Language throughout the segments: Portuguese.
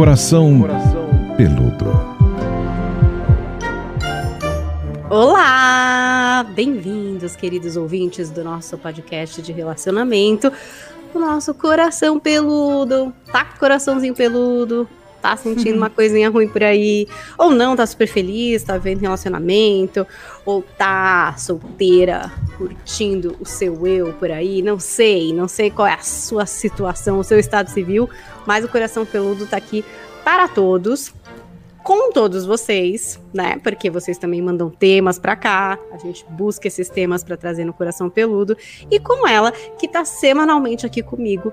Coração Peludo. Olá! Bem-vindos, queridos ouvintes do nosso podcast de relacionamento, o nosso coração peludo. Tá com coraçãozinho peludo? Tá sentindo uma coisinha ruim por aí? Ou não, tá super feliz, tá vendo relacionamento? Ou tá solteira, curtindo o seu eu por aí? Não sei, não sei qual é a sua situação, o seu estado civil, mas o coração peludo tá aqui para todos com todos vocês, né? Porque vocês também mandam temas para cá, a gente busca esses temas para trazer no Coração Peludo e com ela que tá semanalmente aqui comigo,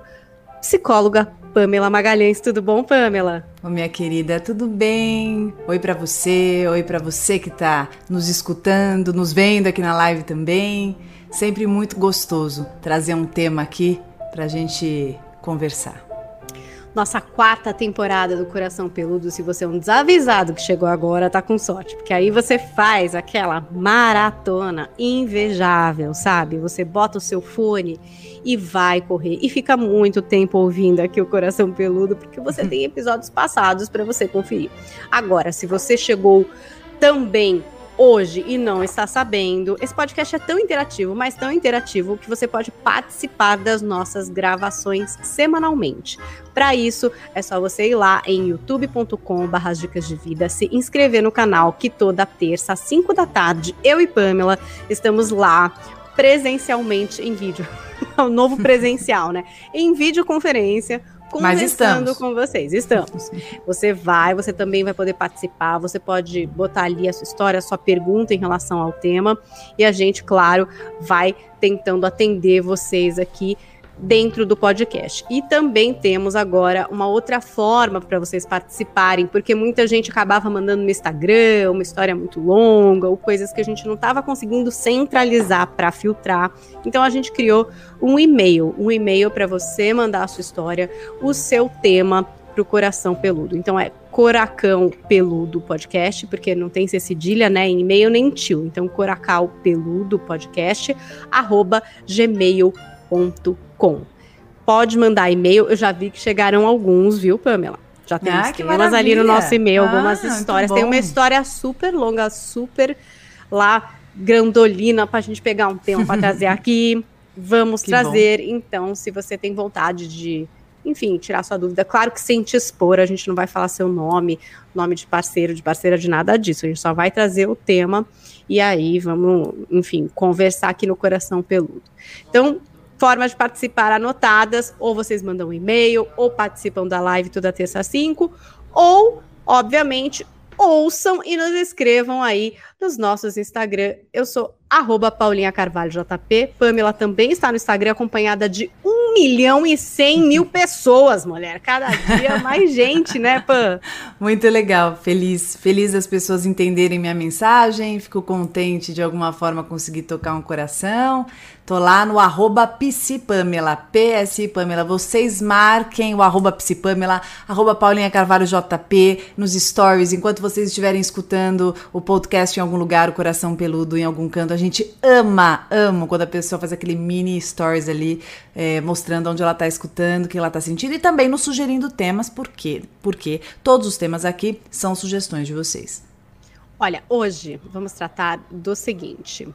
psicóloga Pamela Magalhães. Tudo bom, Pamela? Ô, minha querida, tudo bem? Oi para você, oi para você que tá nos escutando, nos vendo aqui na live também. Sempre muito gostoso trazer um tema aqui pra gente conversar nossa quarta temporada do Coração Peludo. Se você é um desavisado que chegou agora, tá com sorte. Porque aí você faz aquela maratona invejável, sabe? Você bota o seu fone e vai correr. E fica muito tempo ouvindo aqui o Coração Peludo, porque você tem episódios passados para você conferir. Agora, se você chegou também hoje e não está sabendo, esse podcast é tão interativo, mas tão interativo que você pode participar das nossas gravações semanalmente. Para isso, é só você ir lá em youtube.com/barra dicas de vida, se inscrever no canal, que toda terça às 5 da tarde, eu e Pamela estamos lá presencialmente em vídeo. o novo presencial, né? Em videoconferência conversando com vocês. Estamos. Você vai, você também vai poder participar, você pode botar ali a sua história, a sua pergunta em relação ao tema, e a gente, claro, vai tentando atender vocês aqui dentro do podcast. E também temos agora uma outra forma para vocês participarem, porque muita gente acabava mandando no Instagram uma história muito longa ou coisas que a gente não estava conseguindo centralizar para filtrar. Então a gente criou um e-mail, um e-mail para você mandar a sua história, o seu tema para o coração peludo. Então é Coracão Peludo Podcast, porque não tem ser cedilha, né, em e-mail nem tio. Então, Coracal Peludo Podcast, arroba gmail.com com. Pode mandar e-mail, eu já vi que chegaram alguns, viu, Pamela? Já tem ah, temas ali no nosso e-mail, ah, algumas histórias. Tem uma história super longa, super lá grandolina pra gente pegar um tema para trazer aqui. Vamos que trazer, bom. então, se você tem vontade de, enfim, tirar sua dúvida. Claro que sem te expor, a gente não vai falar seu nome, nome de parceiro, de parceira, de nada disso. A gente só vai trazer o tema e aí vamos, enfim, conversar aqui no Coração Peludo. Então, Formas de participar anotadas, ou vocês mandam um e-mail, ou participam da live toda terça às 5, ou, obviamente, ouçam e nos escrevam aí nos nossos Instagram. Eu sou arroba Paulinha Carvalho JP. Pamela também está no Instagram, acompanhada de 1 milhão e 100 mil pessoas, mulher. Cada dia mais gente, né, Pam? Muito legal, feliz. Feliz das pessoas entenderem minha mensagem. Fico contente de alguma forma conseguir tocar um coração. Tô lá no arroba psipamela, PSI Pamela. Vocês marquem o arroba psipamela, arroba Paulinha Carvalho JP nos stories, enquanto vocês estiverem escutando o podcast em algum lugar, o coração peludo em algum canto. A gente ama, ama quando a pessoa faz aquele mini stories ali, é, mostrando onde ela tá escutando, o que ela tá sentindo e também nos sugerindo temas, por quê? Porque todos os temas aqui são sugestões de vocês. Olha, hoje vamos tratar do seguinte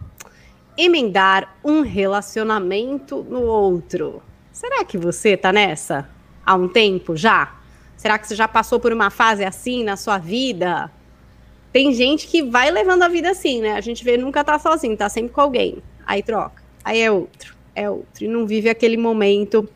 emendar um relacionamento no outro. Será que você tá nessa há um tempo já? Será que você já passou por uma fase assim na sua vida? Tem gente que vai levando a vida assim, né? A gente vê nunca tá sozinho, tá sempre com alguém. Aí troca. Aí é outro, é outro. E não vive aquele momento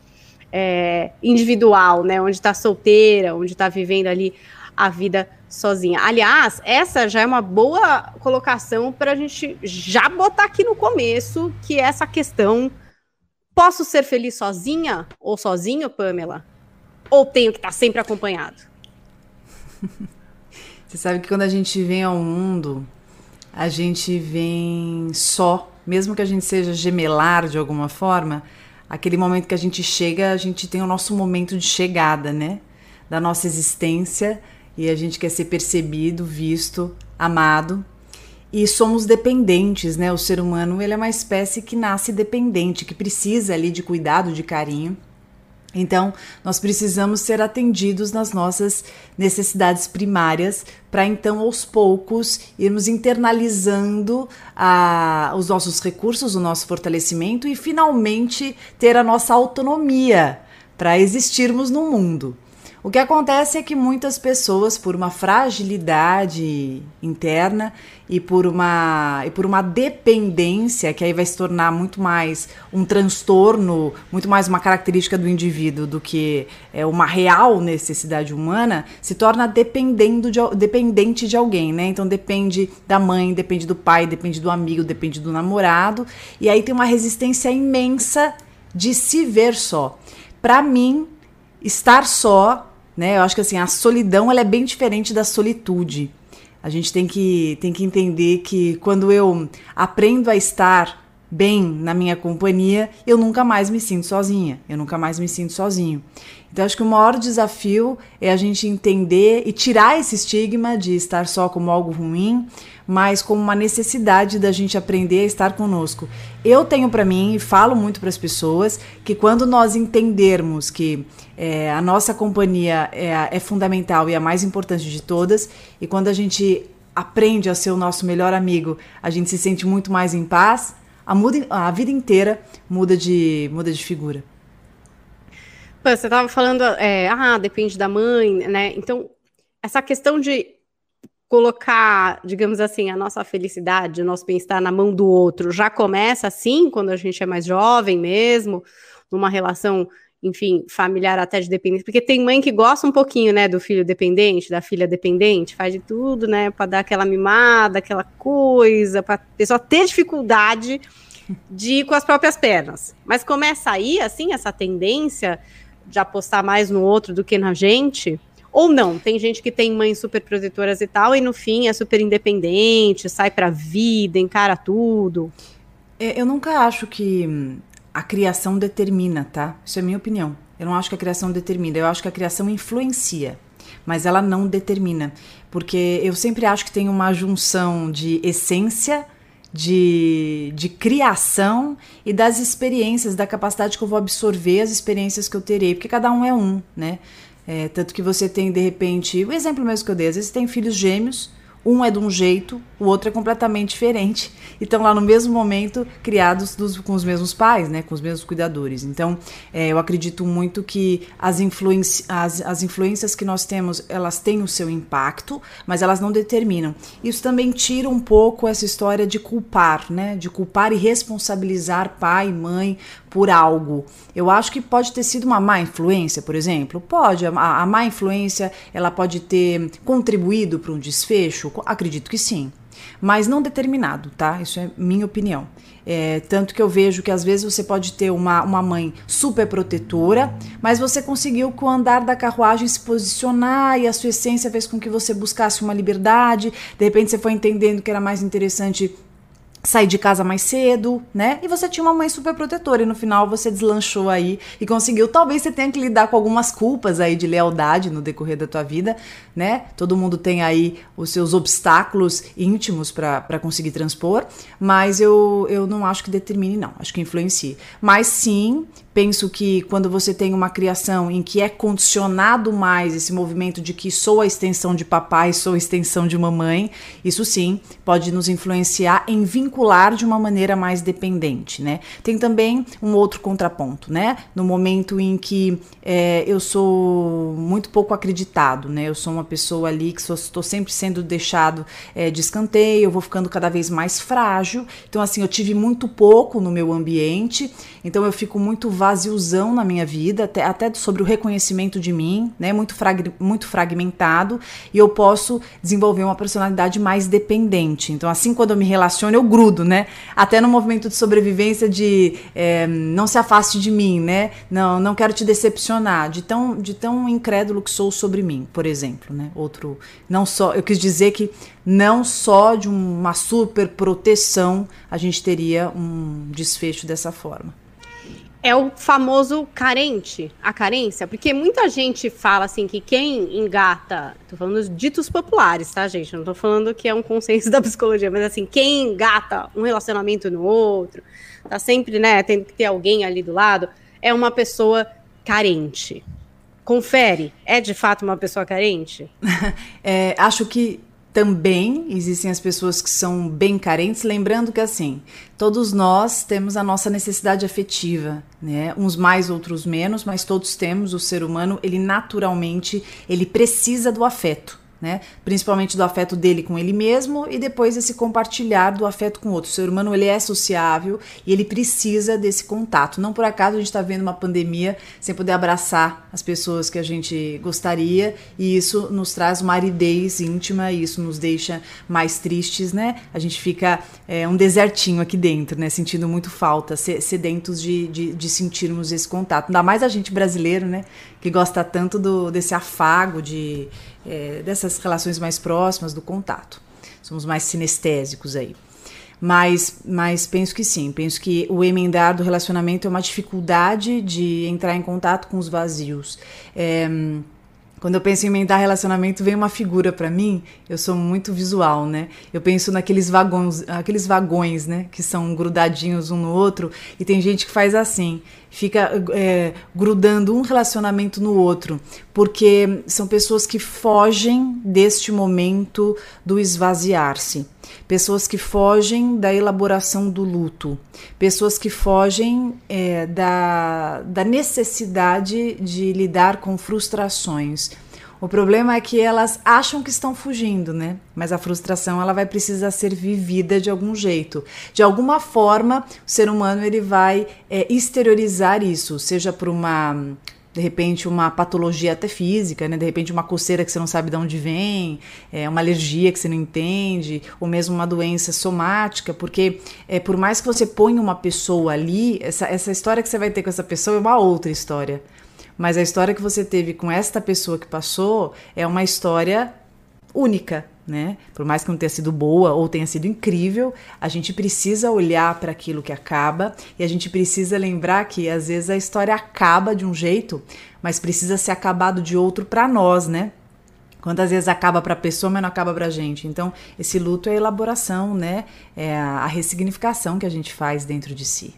é, individual, né? Onde tá solteira, onde tá vivendo ali a vida sozinha. Aliás, essa já é uma boa colocação para a gente já botar aqui no começo, que é essa questão: posso ser feliz sozinha ou sozinho, Pamela? Ou tenho que estar tá sempre acompanhado? Você sabe que quando a gente vem ao mundo, a gente vem só, mesmo que a gente seja gemelar de alguma forma, aquele momento que a gente chega, a gente tem o nosso momento de chegada, né? Da nossa existência e a gente quer ser percebido, visto, amado. E somos dependentes, né? O ser humano ele é uma espécie que nasce dependente, que precisa ali de cuidado, de carinho. Então, nós precisamos ser atendidos nas nossas necessidades primárias para então, aos poucos, irmos internalizando a, os nossos recursos, o nosso fortalecimento e finalmente ter a nossa autonomia para existirmos no mundo. O que acontece é que muitas pessoas, por uma fragilidade interna e por uma, e por uma dependência, que aí vai se tornar muito mais um transtorno, muito mais uma característica do indivíduo do que é, uma real necessidade humana, se torna dependendo de, dependente de alguém, né? Então depende da mãe, depende do pai, depende do amigo, depende do namorado, e aí tem uma resistência imensa de se ver só. Para mim, estar só né? Eu acho que assim, a solidão ela é bem diferente da solitude. A gente tem que, tem que entender que quando eu aprendo a estar bem na minha companhia, eu nunca mais me sinto sozinha, eu nunca mais me sinto sozinho. Então, acho que o maior desafio é a gente entender e tirar esse estigma de estar só como algo ruim, mas como uma necessidade da gente aprender a estar conosco. Eu tenho para mim e falo muito para as pessoas que quando nós entendermos que é, a nossa companhia é, é fundamental e a mais importante de todas, e quando a gente aprende a ser o nosso melhor amigo, a gente se sente muito mais em paz, a, muda, a vida inteira muda de, muda de figura. Você estava falando, é, ah, depende da mãe, né? Então, essa questão de colocar, digamos assim, a nossa felicidade, o nosso bem-estar na mão do outro, já começa assim, quando a gente é mais jovem mesmo, numa relação, enfim, familiar até de dependência, porque tem mãe que gosta um pouquinho, né, do filho dependente, da filha dependente, faz de tudo, né, para dar aquela mimada, aquela coisa, para pessoa ter dificuldade de ir com as próprias pernas. Mas começa aí, assim, essa tendência de apostar mais no outro do que na gente, ou não, tem gente que tem mães super protetoras e tal, e no fim é super independente, sai pra vida, encara tudo. É, eu nunca acho que a criação determina, tá? Isso é minha opinião. Eu não acho que a criação determina, eu acho que a criação influencia, mas ela não determina. Porque eu sempre acho que tem uma junção de essência, de, de criação e das experiências, da capacidade que eu vou absorver as experiências que eu terei, porque cada um é um, né? É, tanto que você tem, de repente, o exemplo mesmo que eu dei, às vezes tem filhos gêmeos, um é de um jeito, o outro é completamente diferente. E estão lá no mesmo momento criados dos, com os mesmos pais, né? Com os mesmos cuidadores. Então, é, eu acredito muito que as, as, as influências que nós temos, elas têm o seu impacto, mas elas não determinam. Isso também tira um pouco essa história de culpar, né? De culpar e responsabilizar pai, mãe por algo. Eu acho que pode ter sido uma má influência, por exemplo. Pode. A, a má influência, ela pode ter contribuído para um desfecho Acredito que sim. Mas não determinado, tá? Isso é minha opinião. É, tanto que eu vejo que às vezes você pode ter uma, uma mãe super protetora, mas você conseguiu com o andar da carruagem se posicionar e a sua essência fez com que você buscasse uma liberdade. De repente você foi entendendo que era mais interessante sair de casa mais cedo, né? E você tinha uma mãe super protetora e no final você deslanchou aí e conseguiu. Talvez você tenha que lidar com algumas culpas aí de lealdade no decorrer da tua vida, né? Todo mundo tem aí os seus obstáculos íntimos para conseguir transpor, mas eu, eu não acho que determine, não. Acho que influencie. Mas sim, Penso que quando você tem uma criação em que é condicionado mais esse movimento de que sou a extensão de papai, sou a extensão de mamãe, isso sim pode nos influenciar em vincular de uma maneira mais dependente, né? Tem também um outro contraponto, né? No momento em que é, eu sou muito pouco acreditado, né? Eu sou uma pessoa ali que estou sempre sendo deixado é, de escanteio, eu vou ficando cada vez mais frágil. Então, assim, eu tive muito pouco no meu ambiente, então eu fico muito vaziozão na minha vida, até, até sobre o reconhecimento de mim, né? Muito, frag, muito fragmentado, e eu posso desenvolver uma personalidade mais dependente. Então, assim, quando eu me relaciono, eu grudo, né? Até no movimento de sobrevivência de é, não se afaste de mim, né? Não, não quero te decepcionar, de tão, de tão incrédulo que sou sobre mim, por exemplo, né? Outro, não só, eu quis dizer que não só de uma super proteção a gente teria um desfecho dessa forma é o famoso carente, a carência, porque muita gente fala assim que quem engata, tô falando dos ditos populares, tá, gente? Não tô falando que é um consenso da psicologia, mas assim, quem engata um relacionamento no outro, tá sempre, né, tendo que ter alguém ali do lado, é uma pessoa carente. Confere, é de fato uma pessoa carente? é, acho que também existem as pessoas que são bem carentes, lembrando que assim, todos nós temos a nossa necessidade afetiva, né? Uns mais, outros menos, mas todos temos, o ser humano, ele naturalmente, ele precisa do afeto né? Principalmente do afeto dele com ele mesmo e depois esse compartilhar do afeto com outro. O ser humano ele é sociável e ele precisa desse contato. Não por acaso a gente está vendo uma pandemia sem poder abraçar as pessoas que a gente gostaria e isso nos traz uma aridez íntima e isso nos deixa mais tristes, né? A gente fica é, um desertinho aqui dentro, né? Sentindo muito falta, sedentos de, de, de sentirmos esse contato. Ainda mais a gente brasileiro, né? Que gosta tanto do, desse afago de é, dessas relações mais próximas, do contato. Somos mais sinestésicos aí. Mas, mas penso que sim, penso que o emendar do relacionamento é uma dificuldade de entrar em contato com os vazios. É, quando eu penso em emendar relacionamento, vem uma figura para mim. Eu sou muito visual, né? Eu penso naqueles vagões, aqueles vagões, né, que são grudadinhos um no outro. E tem gente que faz assim, fica é, grudando um relacionamento no outro, porque são pessoas que fogem deste momento do esvaziar-se. Pessoas que fogem da elaboração do luto, pessoas que fogem é, da, da necessidade de lidar com frustrações. O problema é que elas acham que estão fugindo, né? Mas a frustração ela vai precisar ser vivida de algum jeito. De alguma forma, o ser humano ele vai é, exteriorizar isso, seja por uma de repente uma patologia até física, né? De repente uma coceira que você não sabe de onde vem, é, uma alergia que você não entende, ou mesmo uma doença somática, porque é, por mais que você ponha uma pessoa ali, essa, essa história que você vai ter com essa pessoa é uma outra história. Mas a história que você teve com esta pessoa que passou é uma história única, né? Por mais que não tenha sido boa ou tenha sido incrível, a gente precisa olhar para aquilo que acaba e a gente precisa lembrar que às vezes a história acaba de um jeito, mas precisa ser acabado de outro para nós, né? Quantas vezes acaba para a pessoa, mas não acaba para a gente. Então, esse luto é a elaboração, né? É a ressignificação que a gente faz dentro de si.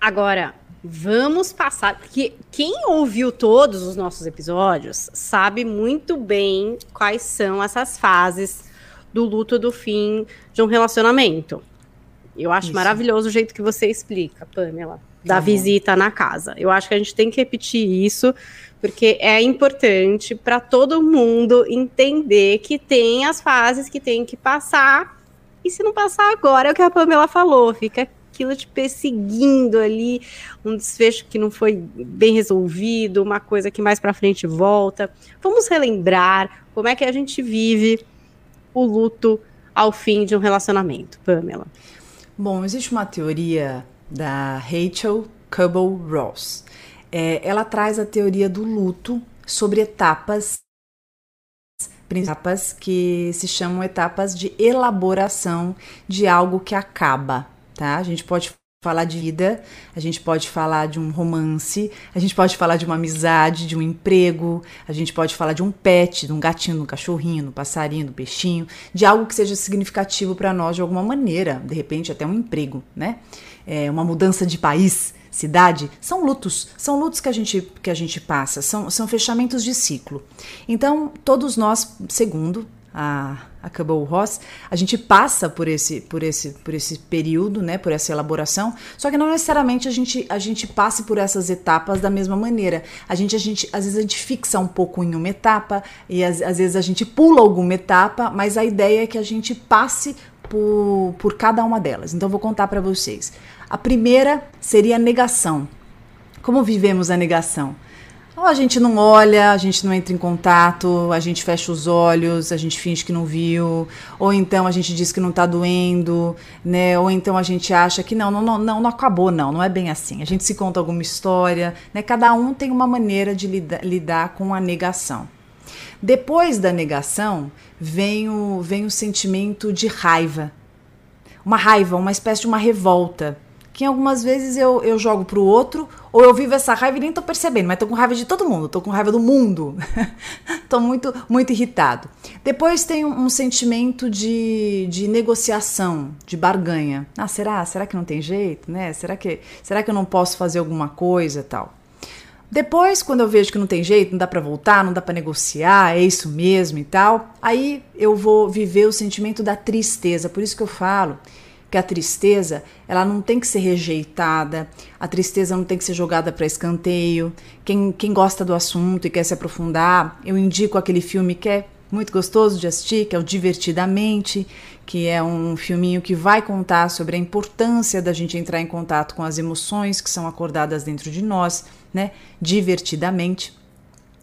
Agora, Vamos passar, porque quem ouviu todos os nossos episódios sabe muito bem quais são essas fases do luto do fim de um relacionamento. Eu acho Isso. maravilhoso o jeito que você explica, Pamela, da tá visita na casa. Eu acho que a gente tem que repetir isso, porque é importante para todo mundo entender que tem as fases que tem que passar. E se não passar agora, é o que a Pamela falou, fica aquilo te perseguindo ali, um desfecho que não foi bem resolvido, uma coisa que mais para frente volta. Vamos relembrar como é que a gente vive o luto ao fim de um relacionamento, Pamela. Bom, existe uma teoria da Rachel Cubble Ross. É, ela traz a teoria do luto sobre etapas etapas que se chamam etapas de elaboração de algo que acaba tá? A gente pode falar de vida, a gente pode falar de um romance, a gente pode falar de uma amizade, de um emprego, a gente pode falar de um pet, de um gatinho, de um cachorrinho, de um passarinho, de um peixinho, de algo que seja significativo para nós de alguma maneira, de repente até um emprego, né? É, uma mudança de país, cidade, são lutos, são lutos que a gente, que a gente passa, são, são fechamentos de ciclo. Então, todos nós, segundo a, o Ross, a gente passa por esse, por esse, por esse período, né, por essa elaboração, só que não necessariamente a gente, a gente passe por essas etapas da mesma maneira. A gente, a gente, às vezes a gente fixa um pouco em uma etapa e às, às vezes a gente pula alguma etapa, mas a ideia é que a gente passe por, por cada uma delas. Então vou contar para vocês. A primeira seria a negação. Como vivemos a negação? Ou a gente não olha, a gente não entra em contato, a gente fecha os olhos, a gente finge que não viu, ou então a gente diz que não tá doendo, né? Ou então a gente acha que não, não, não, não, acabou, não, não é bem assim. A gente se conta alguma história, né? Cada um tem uma maneira de lida, lidar com a negação. Depois da negação, vem o, vem o sentimento de raiva. Uma raiva, uma espécie de uma revolta que algumas vezes eu, eu jogo pro outro, ou eu vivo essa raiva e nem tô percebendo, mas tô com raiva de todo mundo, tô com raiva do mundo. tô muito, muito irritado. Depois tem um, um, sentimento de, de negociação, de barganha. Ah, será? Será que não tem jeito, né? Será que, será que eu não posso fazer alguma coisa tal? Depois, quando eu vejo que não tem jeito, não dá para voltar, não dá para negociar, é isso mesmo e tal, aí eu vou viver o sentimento da tristeza. Por isso que eu falo que a tristeza, ela não tem que ser rejeitada, a tristeza não tem que ser jogada para escanteio. Quem, quem gosta do assunto e quer se aprofundar, eu indico aquele filme que é muito gostoso de assistir, que é o Divertidamente, que é um filminho que vai contar sobre a importância da gente entrar em contato com as emoções que são acordadas dentro de nós, né? Divertidamente.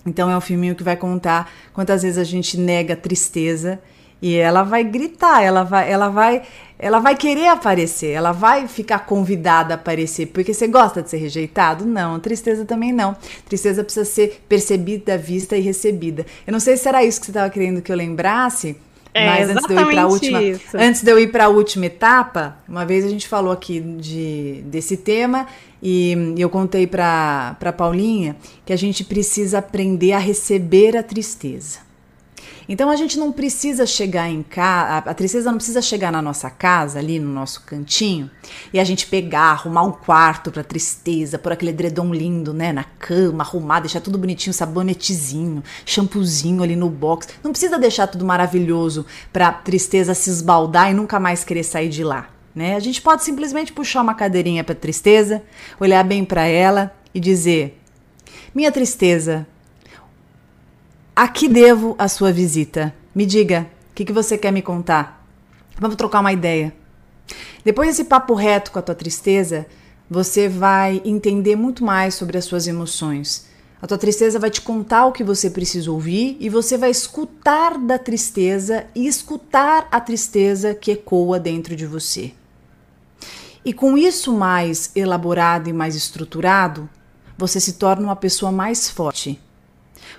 Então é um filminho que vai contar quantas vezes a gente nega tristeza e ela vai gritar, ela vai, ela vai, ela vai querer aparecer, ela vai ficar convidada a aparecer, porque você gosta de ser rejeitado? Não, tristeza também não. Tristeza precisa ser percebida, vista e recebida. Eu não sei se era isso que você estava querendo que eu lembrasse, é, mas antes de eu ir para a última, isso. antes de eu ir para a última etapa, uma vez a gente falou aqui de, desse tema e eu contei para para Paulinha que a gente precisa aprender a receber a tristeza. Então a gente não precisa chegar em casa, a tristeza não precisa chegar na nossa casa, ali no nosso cantinho, e a gente pegar, arrumar um quarto pra tristeza, por aquele edredom lindo, né, na cama, arrumar, deixar tudo bonitinho, sabonetezinho, shampoozinho ali no box. Não precisa deixar tudo maravilhoso pra tristeza se esbaldar e nunca mais querer sair de lá. Né? A gente pode simplesmente puxar uma cadeirinha para tristeza, olhar bem para ela e dizer: Minha tristeza, a que devo a sua visita? Me diga, o que, que você quer me contar? Vamos trocar uma ideia. Depois desse papo reto com a tua tristeza, você vai entender muito mais sobre as suas emoções. A tua tristeza vai te contar o que você precisa ouvir e você vai escutar da tristeza e escutar a tristeza que ecoa dentro de você. E com isso mais elaborado e mais estruturado, você se torna uma pessoa mais forte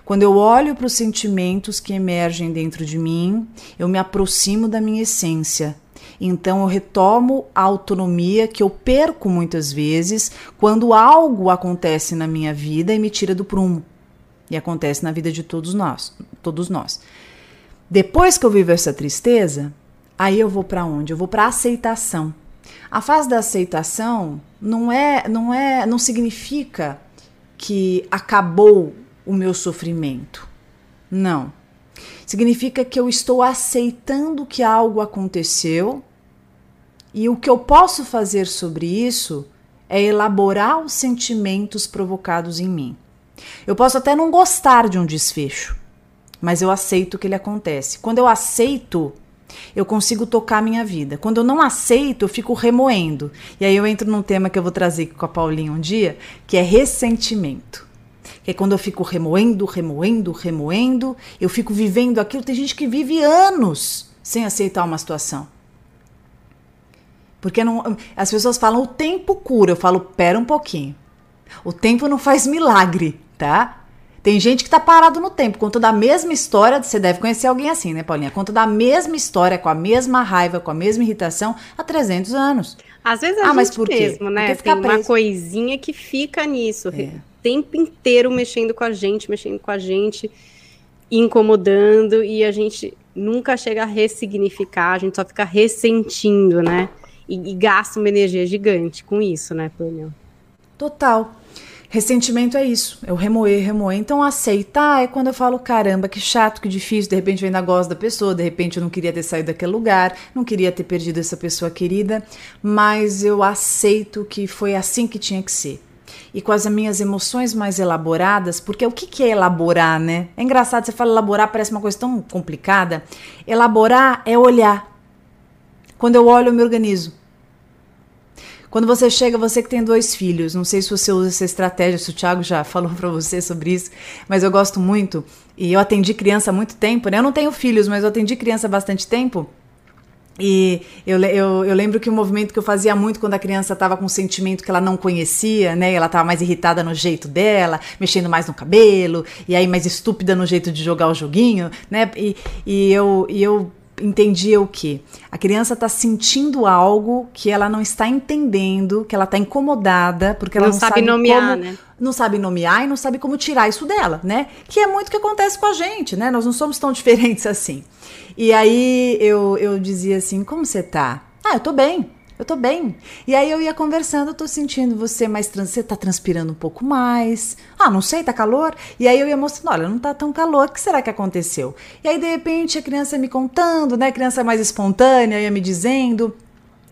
quando eu olho para os sentimentos que emergem dentro de mim, eu me aproximo da minha essência. Então eu retomo a autonomia que eu perco muitas vezes quando algo acontece na minha vida e me tira do prumo. E acontece na vida de todos nós, todos nós. Depois que eu vivo essa tristeza, aí eu vou para onde? Eu vou para aceitação. A fase da aceitação não é, não é, não significa que acabou o meu sofrimento. Não. Significa que eu estou aceitando que algo aconteceu e o que eu posso fazer sobre isso é elaborar os sentimentos provocados em mim. Eu posso até não gostar de um desfecho, mas eu aceito que ele acontece. Quando eu aceito, eu consigo tocar minha vida. Quando eu não aceito, eu fico remoendo. E aí eu entro num tema que eu vou trazer com a Paulinha um dia, que é ressentimento que é quando eu fico remoendo, remoendo, remoendo, eu fico vivendo aquilo. Tem gente que vive anos sem aceitar uma situação. Porque não, as pessoas falam o tempo cura. Eu falo, pera um pouquinho. O tempo não faz milagre, tá? Tem gente que tá parado no tempo, contando a mesma história. Você deve conhecer alguém assim, né, Paulinha? Conta da mesma história, com a mesma raiva, com a mesma irritação, há 300 anos. Às vezes a ah, mas gente por quê? mesmo, né? Porque Tem uma coisinha que fica nisso. É. Tempo inteiro mexendo com a gente, mexendo com a gente, incomodando, e a gente nunca chega a ressignificar, a gente só fica ressentindo, né? E, e gasta uma energia gigante com isso, né, Pâniel? Total. Ressentimento é isso, é o remoer, remoer. Então aceitar é quando eu falo, caramba, que chato, que difícil, de repente eu ainda gosto da pessoa, de repente eu não queria ter saído daquele lugar, não queria ter perdido essa pessoa querida, mas eu aceito que foi assim que tinha que ser. E com as minhas emoções mais elaboradas, porque o que, que é elaborar, né? É engraçado, você fala elaborar, parece uma coisa tão complicada. Elaborar é olhar. Quando eu olho, eu me organizo. Quando você chega, você que tem dois filhos, não sei se você usa essa estratégia, se o Thiago já falou para você sobre isso, mas eu gosto muito. E eu atendi criança há muito tempo, né? Eu não tenho filhos, mas eu atendi criança há bastante tempo. E eu, eu, eu lembro que o movimento que eu fazia muito quando a criança estava com um sentimento que ela não conhecia, né? Ela estava mais irritada no jeito dela, mexendo mais no cabelo, e aí mais estúpida no jeito de jogar o joguinho, né? E, e eu, e eu entendia o que? A criança está sentindo algo que ela não está entendendo, que ela está incomodada, porque ela Não não, sabe nomear, como, né? não sabe nomear e não sabe como tirar isso dela, né? Que é muito o que acontece com a gente, né? Nós não somos tão diferentes assim. E aí eu, eu dizia assim: como você tá? Ah, eu tô bem. Eu tô bem. E aí eu ia conversando, eu tô sentindo você mais, trans, você tá transpirando um pouco mais. Ah, não sei, tá calor? E aí eu ia mostrando, olha, não tá tão calor, o que será que aconteceu? E aí de repente a criança me contando, né, a criança mais espontânea, ia me dizendo,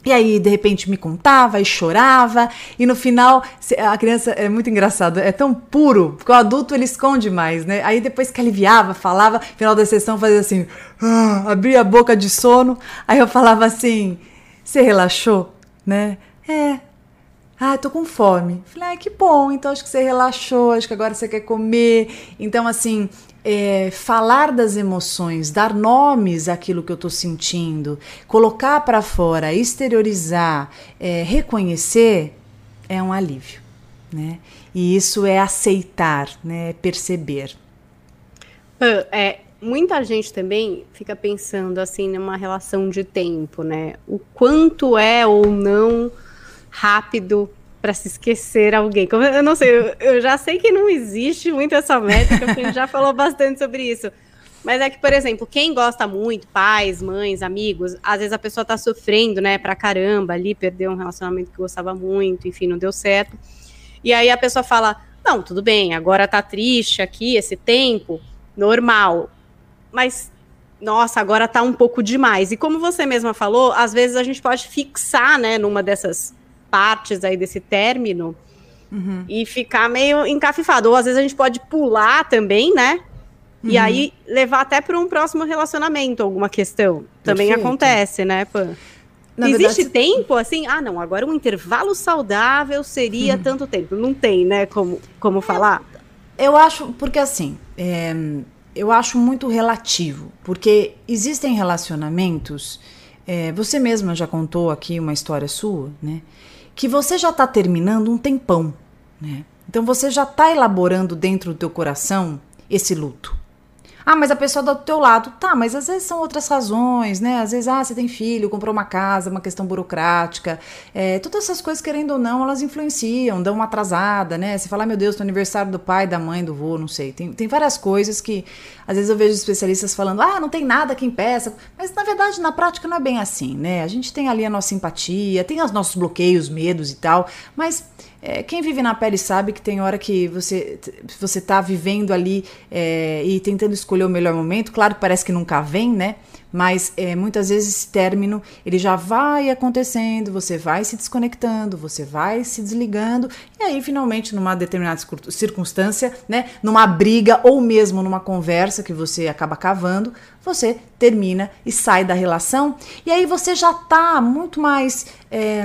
e aí, de repente, me contava e chorava, e no final, a criança é muito engraçado, é tão puro, porque o adulto ele esconde mais, né? Aí depois que aliviava, falava, final da sessão fazia assim, ah, abria a boca de sono, aí eu falava assim: Você relaxou? Né? É. Ah, tô com fome. Falei, ah, que bom, então acho que você relaxou, acho que agora você quer comer. Então, assim, é, falar das emoções, dar nomes àquilo que eu estou sentindo, colocar para fora, exteriorizar, é, reconhecer, é um alívio, né? E isso é aceitar, né? Perceber. É, muita gente também fica pensando assim numa relação de tempo, né? O quanto é ou não rápido para se esquecer alguém. Eu não sei, eu, eu, já sei que não existe muito essa métrica, porque a gente já falou bastante sobre isso. Mas é que, por exemplo, quem gosta muito, pais, mães, amigos, às vezes a pessoa tá sofrendo, né, pra caramba ali, perdeu um relacionamento que gostava muito, enfim, não deu certo. E aí a pessoa fala: não, tudo bem, agora tá triste aqui, esse tempo, normal. Mas nossa, agora tá um pouco demais. E como você mesma falou, às vezes a gente pode fixar, né, numa dessas partes aí desse término uhum. e ficar meio encafifado. Ou às vezes a gente pode pular também, né? Uhum. E aí levar até para um próximo relacionamento alguma questão. Também Perfeito. acontece, né, Pan? Na Existe verdade, tempo assim? Ah, não, agora um intervalo saudável seria uhum. tanto tempo. Não tem, né, como, como falar? Eu acho, porque assim, é, eu acho muito relativo, porque existem relacionamentos. É, você mesma já contou aqui uma história sua, né? que você já está terminando um tempão, né? Então você já está elaborando dentro do teu coração esse luto. Ah, mas a pessoa do teu lado, tá, mas às vezes são outras razões, né? Às vezes, ah, você tem filho, comprou uma casa, uma questão burocrática. É, todas essas coisas, querendo ou não, elas influenciam, dão uma atrasada, né? Você fala, ah, meu Deus, no aniversário do pai, da mãe, do vô, não sei. Tem, tem várias coisas que, às vezes, eu vejo especialistas falando, ah, não tem nada que impeça. Mas, na verdade, na prática, não é bem assim, né? A gente tem ali a nossa empatia, tem os nossos bloqueios, medos e tal, mas é, quem vive na pele sabe que tem hora que você você tá vivendo ali é, e tentando escolher o melhor momento. Claro que parece que nunca vem, né? Mas é, muitas vezes esse término ele já vai acontecendo, você vai se desconectando, você vai se desligando e aí finalmente numa determinada circunstância, né, numa briga ou mesmo numa conversa que você acaba cavando, você termina e sai da relação e aí você já tá muito mais é,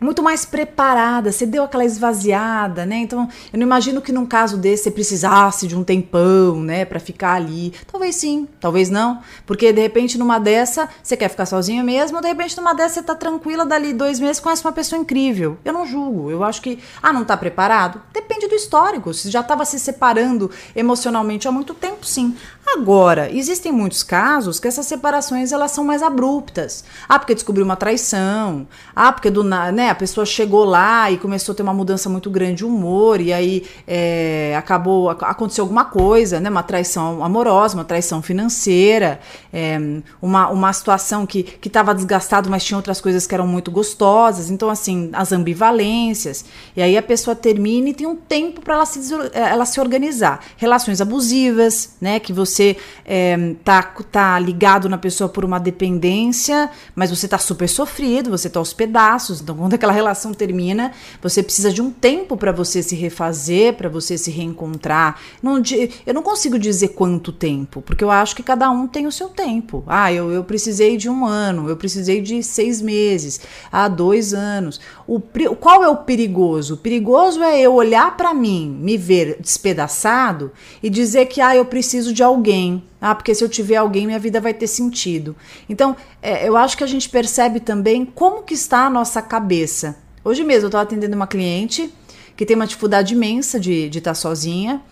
muito mais preparada, você deu aquela esvaziada, né? Então, eu não imagino que num caso desse você precisasse de um tempão, né, para ficar ali. Talvez sim, talvez não, porque de repente numa dessa você quer ficar sozinha mesmo, ou de repente numa dessa você tá tranquila dali dois meses conhece uma pessoa incrível. Eu não julgo, eu acho que ah, não tá preparado. Depende do histórico. Se já estava se separando emocionalmente há muito tempo, sim. Agora, existem muitos casos que essas separações elas são mais abruptas. Ah, porque descobriu uma traição. Ah, porque do né, a pessoa chegou lá e começou a ter uma mudança muito grande de humor e aí é, acabou aconteceu alguma coisa, né? Uma traição amorosa, uma traição financeira, é, uma, uma situação que que estava desgastado, mas tinha outras coisas que eram muito gostosas. Então assim, as ambivalências. E aí a pessoa termina e tem um tempo para ela se ela se organizar. Relações abusivas, né? Que você você é, tá, tá ligado na pessoa por uma dependência, mas você tá super sofrido, você tá aos pedaços. Então, quando aquela relação termina, você precisa de um tempo para você se refazer, para você se reencontrar. Não, eu não consigo dizer quanto tempo, porque eu acho que cada um tem o seu tempo. Ah, eu, eu precisei de um ano, eu precisei de seis meses, ah, dois anos. O, qual é o perigoso? O perigoso é eu olhar para mim, me ver despedaçado e dizer que ah, eu preciso de alguém. Ah, porque se eu tiver alguém, minha vida vai ter sentido. Então, é, eu acho que a gente percebe também como que está a nossa cabeça. Hoje mesmo eu estava atendendo uma cliente que tem uma dificuldade imensa de, estar sozinha.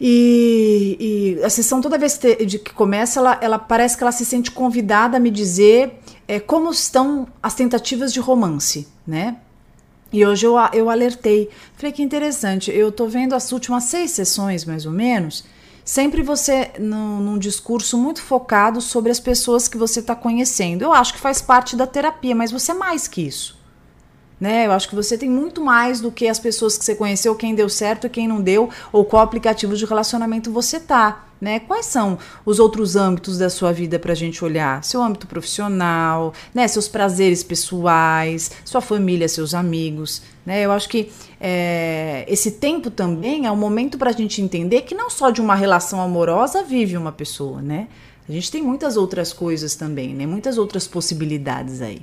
E, e, a sessão, toda vez que, de, que começa, ela, ela, parece que ela se sente convidada a me dizer é, como estão as tentativas de romance, né? E hoje eu, eu alertei. Falei que interessante, eu tô vendo as últimas seis sessões, mais ou menos, sempre você num, num discurso muito focado sobre as pessoas que você está conhecendo. Eu acho que faz parte da terapia, mas você é mais que isso. Né? Eu acho que você tem muito mais do que as pessoas que você conheceu, quem deu certo e quem não deu, ou qual aplicativo de relacionamento você tá. Né? Quais são os outros âmbitos da sua vida para a gente olhar? Seu âmbito profissional, né? seus prazeres pessoais, sua família, seus amigos. Né? Eu acho que é, esse tempo também é um momento para a gente entender que não só de uma relação amorosa vive uma pessoa, né? A gente tem muitas outras coisas também, né? Muitas outras possibilidades aí.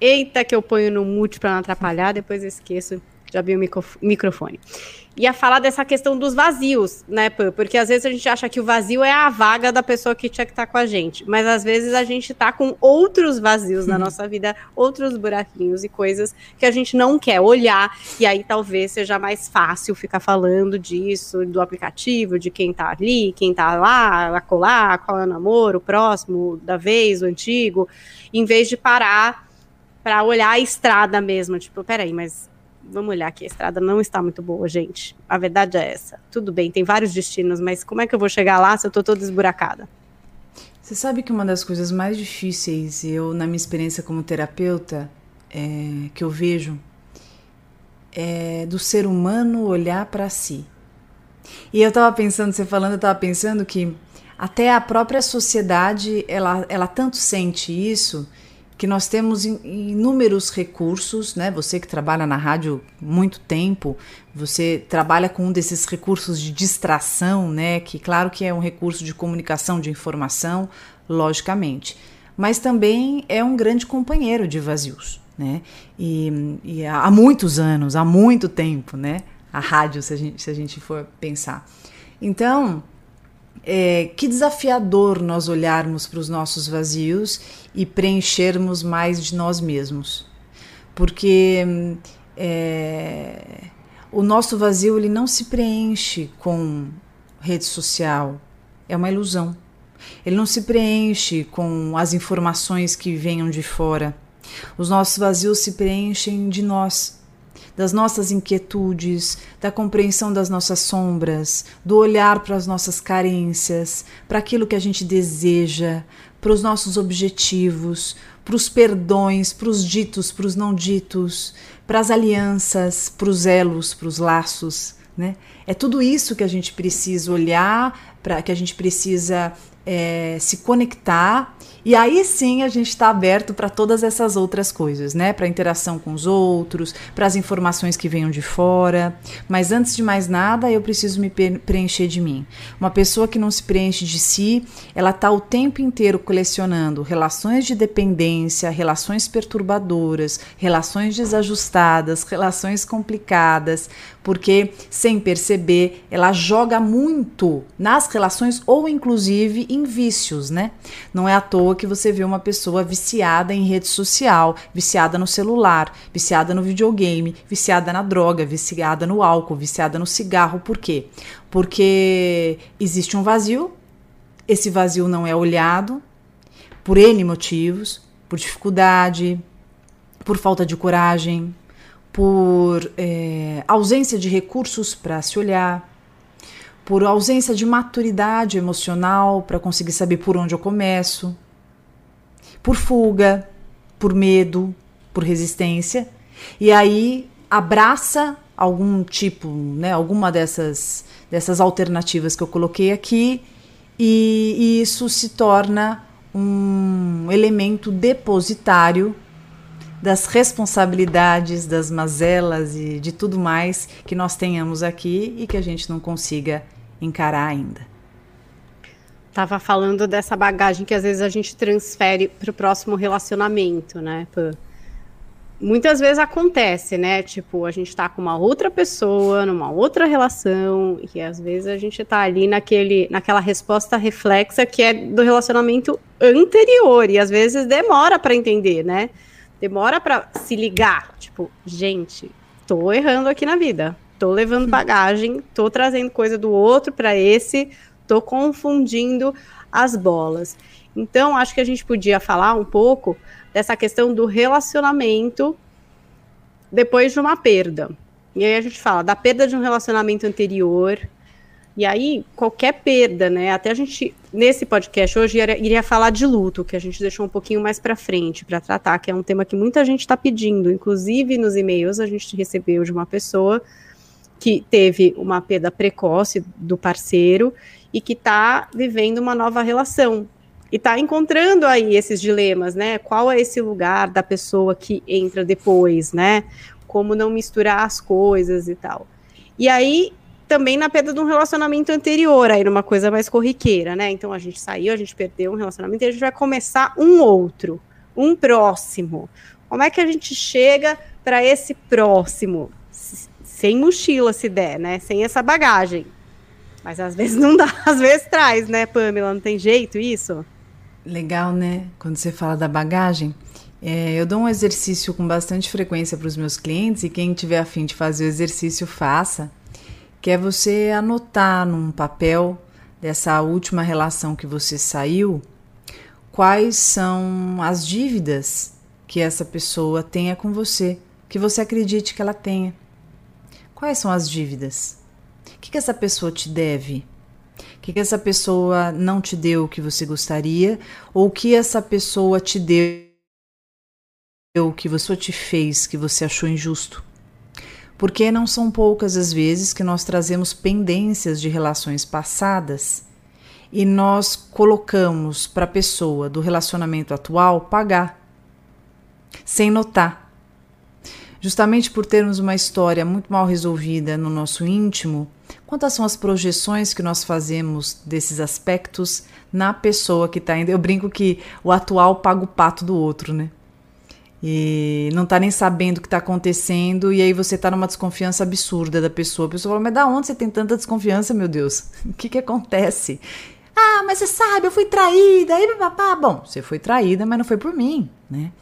Eita, que eu ponho no mute para não atrapalhar, depois eu esqueço já vi o microfone. Ia falar dessa questão dos vazios, né, Porque às vezes a gente acha que o vazio é a vaga da pessoa que tinha que estar tá com a gente. Mas às vezes a gente tá com outros vazios na uhum. nossa vida, outros buraquinhos e coisas que a gente não quer olhar. E aí talvez seja mais fácil ficar falando disso, do aplicativo, de quem tá ali, quem tá lá, acolá, qual é o namoro, o próximo, da vez, o antigo, em vez de parar para olhar a estrada mesmo. Tipo, peraí, mas vamos olhar que a estrada não está muito boa, gente. A verdade é essa. Tudo bem, tem vários destinos, mas como é que eu vou chegar lá se eu estou toda esburacada? Você sabe que uma das coisas mais difíceis, eu, na minha experiência como terapeuta, é, que eu vejo, é do ser humano olhar para si. E eu estava pensando, você falando, eu estava pensando que até a própria sociedade, ela, ela tanto sente isso, que nós temos inúmeros recursos, né? Você que trabalha na rádio muito tempo, você trabalha com um desses recursos de distração, né? Que claro que é um recurso de comunicação, de informação, logicamente, mas também é um grande companheiro de vazios, né? E, e há muitos anos, há muito tempo, né? A rádio, se a gente, se a gente for pensar. Então, é, que desafiador nós olharmos para os nossos vazios e preenchermos mais de nós mesmos. Porque é, o nosso vazio ele não se preenche com rede social, é uma ilusão. Ele não se preenche com as informações que venham de fora. Os nossos vazios se preenchem de nós, das nossas inquietudes, da compreensão das nossas sombras, do olhar para as nossas carências, para aquilo que a gente deseja, para os nossos objetivos, para os perdões, para os ditos, para os não ditos, para as alianças, para os elos, para os laços. Né? É tudo isso que a gente precisa olhar, para que a gente precisa é, se conectar e aí sim a gente está aberto para todas essas outras coisas, né? Para interação com os outros, para as informações que venham de fora. Mas antes de mais nada, eu preciso me preencher de mim. Uma pessoa que não se preenche de si, ela está o tempo inteiro colecionando relações de dependência, relações perturbadoras, relações desajustadas, relações complicadas, porque sem perceber, ela joga muito nas relações ou inclusive em vícios, né? Não é à toa que você vê uma pessoa viciada em rede social, viciada no celular, viciada no videogame, viciada na droga, viciada no álcool, viciada no cigarro. Por quê? Porque existe um vazio, esse vazio não é olhado por N motivos, por dificuldade, por falta de coragem, por é, ausência de recursos para se olhar, por ausência de maturidade emocional para conseguir saber por onde eu começo, por fuga, por medo, por resistência, e aí abraça algum tipo, né, alguma dessas, dessas alternativas que eu coloquei aqui, e, e isso se torna um elemento depositário das responsabilidades, das mazelas e de tudo mais que nós tenhamos aqui e que a gente não consiga encarar ainda. Tava falando dessa bagagem que às vezes a gente transfere para o próximo relacionamento, né? Muitas vezes acontece, né? Tipo, a gente tá com uma outra pessoa, numa outra relação, e às vezes a gente tá ali naquele, naquela resposta reflexa que é do relacionamento anterior, e às vezes demora para entender, né? Demora para se ligar. Tipo, gente, tô errando aqui na vida. Tô levando bagagem, tô trazendo coisa do outro para esse, tô confundindo as bolas. Então, acho que a gente podia falar um pouco dessa questão do relacionamento depois de uma perda. E aí a gente fala da perda de um relacionamento anterior. E aí, qualquer perda, né? Até a gente, nesse podcast hoje, iria, iria falar de luto, que a gente deixou um pouquinho mais para frente para tratar, que é um tema que muita gente está pedindo. Inclusive, nos e-mails, a gente recebeu de uma pessoa que teve uma perda precoce do parceiro e que está vivendo uma nova relação. E está encontrando aí esses dilemas, né? Qual é esse lugar da pessoa que entra depois, né? Como não misturar as coisas e tal. E aí, também na perda de um relacionamento anterior, aí numa coisa mais corriqueira, né? Então a gente saiu, a gente perdeu um relacionamento e a gente vai começar um outro, um próximo. Como é que a gente chega para esse próximo? Sem mochila, se der, né? Sem essa bagagem. Mas às vezes não dá, às vezes traz, né, Pamela? Não tem jeito isso? Legal, né? Quando você fala da bagagem. É, eu dou um exercício com bastante frequência para os meus clientes e quem tiver afim de fazer o exercício, faça. Que é você anotar num papel dessa última relação que você saiu, quais são as dívidas que essa pessoa tenha com você, que você acredite que ela tenha. Quais são as dívidas? O que, que essa pessoa te deve? O que, que essa pessoa não te deu o que você gostaria? Ou o que essa pessoa te deu o que você te fez que você achou injusto? Porque não são poucas as vezes que nós trazemos pendências de relações passadas e nós colocamos para a pessoa do relacionamento atual pagar, sem notar justamente por termos uma história muito mal resolvida no nosso íntimo, quantas são as projeções que nós fazemos desses aspectos na pessoa que está indo? Eu brinco que o atual paga o pato do outro, né? E não está nem sabendo o que está acontecendo, e aí você está numa desconfiança absurda da pessoa. A pessoa fala, mas da onde você tem tanta desconfiança, meu Deus? O que, que acontece? Ah, mas você sabe, eu fui traída, aí papá. Bom, você foi traída, mas não foi por mim, né?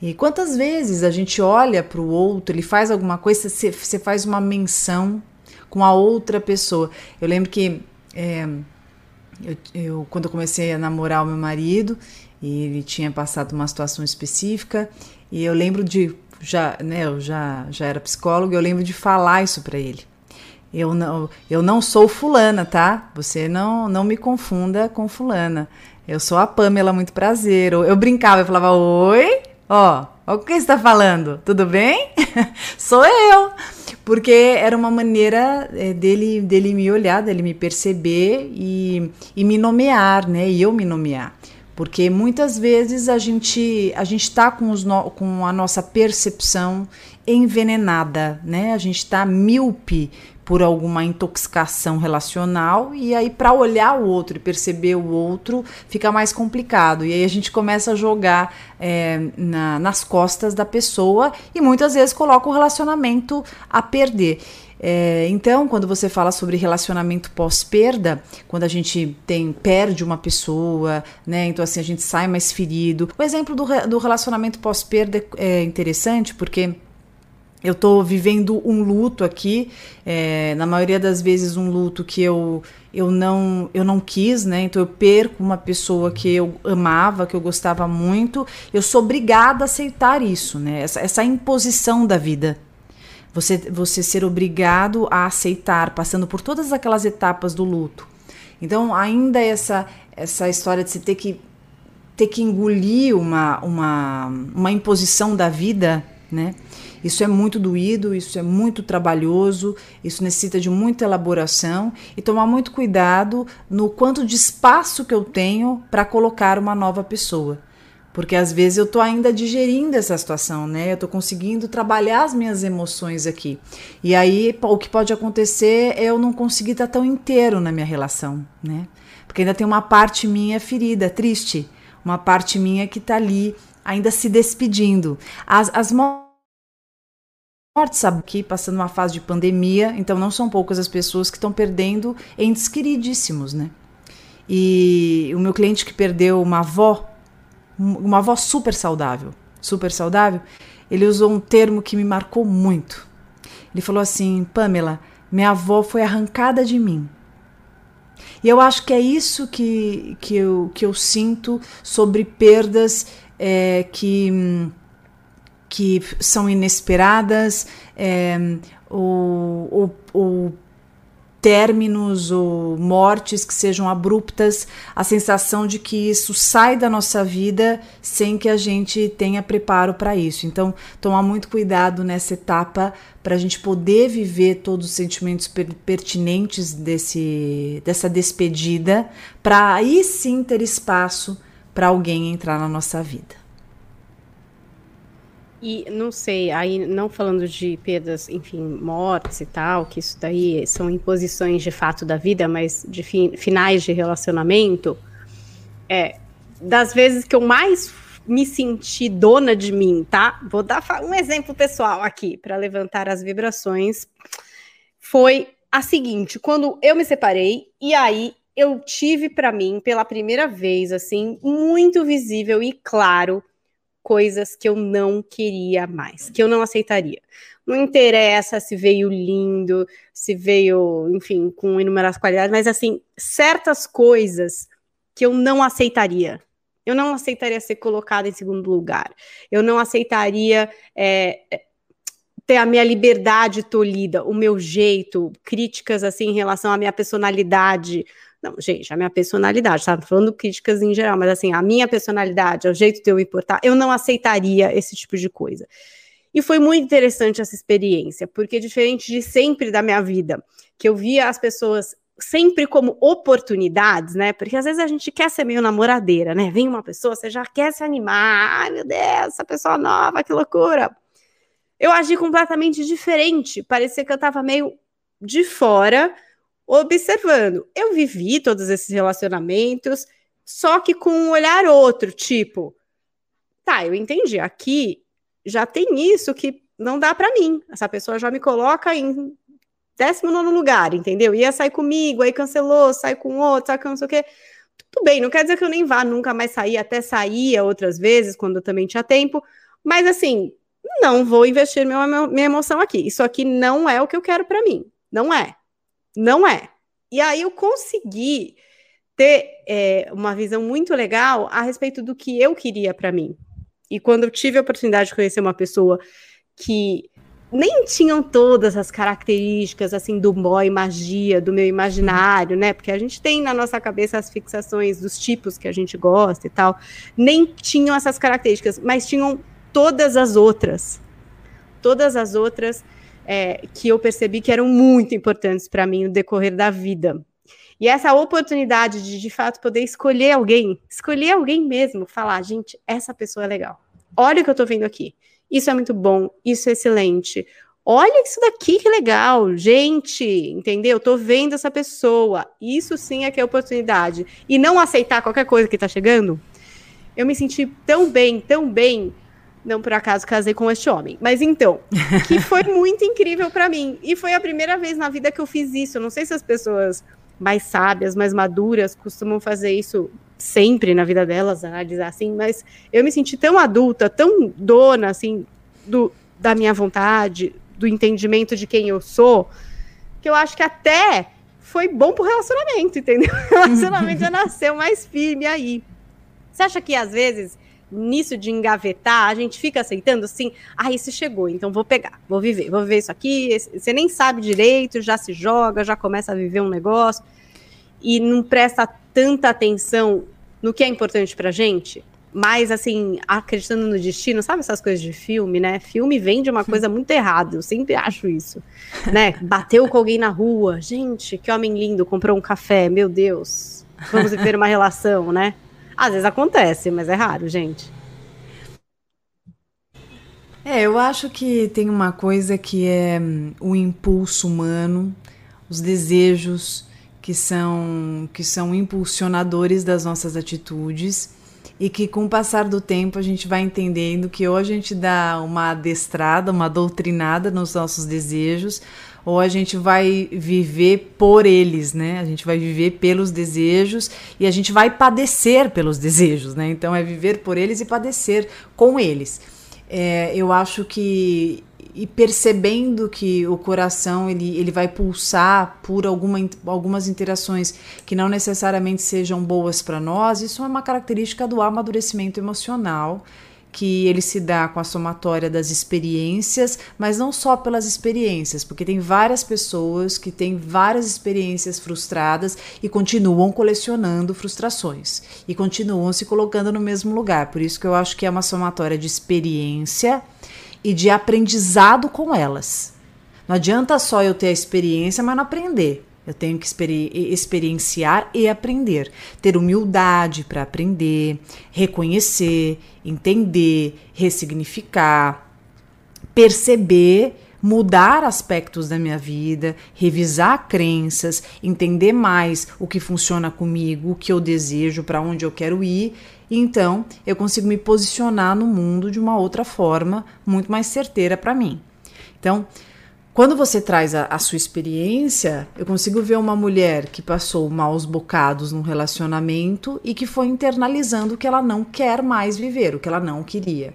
E quantas vezes a gente olha para o outro, ele faz alguma coisa, você, você faz uma menção com a outra pessoa. Eu lembro que é, eu, eu, quando eu comecei a namorar o meu marido, e ele tinha passado uma situação específica, e eu lembro de já, né, eu já, já era psicólogo, eu lembro de falar isso para ele. Eu não, eu não sou fulana, tá? Você não, não me confunda com fulana. Eu sou a Pamela, muito prazer. Eu, eu brincava, eu falava, oi, Ó, o que está falando, tudo bem? Sou eu. Porque era uma maneira é, dele, dele me olhar, dele me perceber e, e me nomear, né? E eu me nomear. Porque muitas vezes a gente a gente está com, os com a nossa percepção envenenada, né? A gente está míope por alguma intoxicação relacional e aí para olhar o outro e perceber o outro fica mais complicado e aí a gente começa a jogar é, na, nas costas da pessoa e muitas vezes coloca o relacionamento a perder. É, então, quando você fala sobre relacionamento pós-perda, quando a gente tem perde uma pessoa, né? Então assim a gente sai mais ferido. O exemplo do, do relacionamento pós-perda é interessante porque eu estou vivendo um luto aqui, é, na maioria das vezes um luto que eu, eu, não, eu não quis, né? Então eu perco uma pessoa que eu amava, que eu gostava muito. Eu sou obrigada a aceitar isso, né? Essa, essa imposição da vida. Você, você ser obrigado a aceitar, passando por todas aquelas etapas do luto. Então, ainda essa, essa história de você ter que, ter que engolir uma, uma, uma imposição da vida, né? Isso é muito doído, isso é muito trabalhoso, isso necessita de muita elaboração e tomar muito cuidado no quanto de espaço que eu tenho para colocar uma nova pessoa. Porque às vezes eu tô ainda digerindo essa situação, né? Eu tô conseguindo trabalhar as minhas emoções aqui. E aí o que pode acontecer é eu não conseguir estar tão inteiro na minha relação, né? Porque ainda tem uma parte minha ferida, triste, uma parte minha que tá ali ainda se despedindo. As, as mortes, sabe, aqui passando uma fase de pandemia, então não são poucas as pessoas que estão perdendo entes queridíssimos, né? E o meu cliente que perdeu uma avó, uma avó super saudável, super saudável, ele usou um termo que me marcou muito. Ele falou assim: Pamela, minha avó foi arrancada de mim. E eu acho que é isso que, que, eu, que eu sinto sobre perdas é, que que são inesperadas, é, ou, ou, ou términos ou mortes que sejam abruptas, a sensação de que isso sai da nossa vida sem que a gente tenha preparo para isso. Então, tomar muito cuidado nessa etapa para a gente poder viver todos os sentimentos per pertinentes desse, dessa despedida, para aí sim ter espaço para alguém entrar na nossa vida. E não sei, aí não falando de perdas, enfim, mortes e tal, que isso daí são imposições de fato da vida, mas de fi finais de relacionamento, é, das vezes que eu mais me senti dona de mim, tá? Vou dar um exemplo pessoal aqui para levantar as vibrações. Foi a seguinte, quando eu me separei e aí eu tive para mim pela primeira vez assim, muito visível e claro coisas que eu não queria mais, que eu não aceitaria. Não interessa se veio lindo, se veio, enfim, com inúmeras qualidades, mas assim, certas coisas que eu não aceitaria. Eu não aceitaria ser colocada em segundo lugar. Eu não aceitaria é, ter a minha liberdade tolhida, o meu jeito, críticas assim em relação à minha personalidade, não, gente, a minha personalidade, tá falando críticas em geral, mas assim, a minha personalidade, o jeito de eu me portar, eu não aceitaria esse tipo de coisa. E foi muito interessante essa experiência, porque diferente de sempre da minha vida, que eu via as pessoas sempre como oportunidades, né? Porque às vezes a gente quer ser meio namoradeira, né? Vem uma pessoa, você já quer se animar, ai meu Deus, essa pessoa nova, que loucura. Eu agi completamente diferente, parecia que eu tava meio de fora, observando. Eu vivi todos esses relacionamentos, só que com um olhar outro, tipo, tá, eu entendi, aqui já tem isso que não dá para mim. Essa pessoa já me coloca em 19 lugar, entendeu? Ia sair comigo, aí cancelou, sai com outro, sai com não sei o quê. Tudo bem, não quer dizer que eu nem vá nunca mais sair, até saía outras vezes, quando eu também tinha tempo, mas assim, não vou investir minha, minha emoção aqui. Isso aqui não é o que eu quero para mim. Não é. Não é. E aí eu consegui ter é, uma visão muito legal a respeito do que eu queria para mim. E quando eu tive a oportunidade de conhecer uma pessoa que nem tinham todas as características assim do boy magia, do meu imaginário, né? Porque a gente tem na nossa cabeça as fixações dos tipos que a gente gosta e tal. Nem tinham essas características, mas tinham todas as outras. Todas as outras é, que eu percebi que eram muito importantes para mim no decorrer da vida. E essa oportunidade de, de fato, poder escolher alguém, escolher alguém mesmo, falar, gente, essa pessoa é legal. Olha o que eu estou vendo aqui. Isso é muito bom, isso é excelente. Olha isso daqui que legal, gente, entendeu? Tô vendo essa pessoa. Isso sim é que é oportunidade. E não aceitar qualquer coisa que tá chegando. Eu me senti tão bem, tão bem, não por acaso casei com este homem. Mas então, que foi muito incrível para mim. E foi a primeira vez na vida que eu fiz isso. Eu não sei se as pessoas mais sábias, mais maduras, costumam fazer isso sempre na vida delas, analisar assim, mas eu me senti tão adulta, tão dona, assim, do, da minha vontade, do entendimento de quem eu sou, que eu acho que até foi bom pro relacionamento, entendeu? O relacionamento já nasceu mais firme aí. Você acha que às vezes nisso de engavetar, a gente fica aceitando assim, ah, isso chegou, então vou pegar, vou viver, vou viver isso aqui. Você nem sabe direito, já se joga, já começa a viver um negócio e não presta tanta atenção no que é importante pra gente. Mas, assim, acreditando no destino, sabe essas coisas de filme, né? Filme vem de uma coisa muito errada, eu sempre acho isso. Né? Bateu com alguém na rua, gente, que homem lindo, comprou um café, meu Deus, vamos viver uma relação, né? Às vezes acontece, mas é raro, gente. É, eu acho que tem uma coisa que é hum, o impulso humano, os desejos que são que são impulsionadores das nossas atitudes e que com o passar do tempo a gente vai entendendo que ou a gente dá uma adestrada, uma doutrinada nos nossos desejos, ou a gente vai viver por eles, né? A gente vai viver pelos desejos e a gente vai padecer pelos desejos, né? Então é viver por eles e padecer com eles. É, eu acho que e percebendo que o coração ele, ele vai pulsar por alguma, algumas interações que não necessariamente sejam boas para nós, isso é uma característica do amadurecimento emocional que ele se dá com a somatória das experiências, mas não só pelas experiências, porque tem várias pessoas que têm várias experiências frustradas e continuam colecionando frustrações e continuam se colocando no mesmo lugar. Por isso que eu acho que é uma somatória de experiência e de aprendizado com elas. Não adianta só eu ter a experiência, mas não aprender. Eu tenho que experi experienciar e aprender, ter humildade para aprender, reconhecer, entender, ressignificar, perceber, mudar aspectos da minha vida, revisar crenças, entender mais o que funciona comigo, o que eu desejo, para onde eu quero ir. Então, eu consigo me posicionar no mundo de uma outra forma, muito mais certeira para mim. Então, quando você traz a, a, sua experiência, eu consigo ver uma mulher que passou maus bocados num relacionamento e que foi internalizando que ela não quer mais viver, o que ela não queria.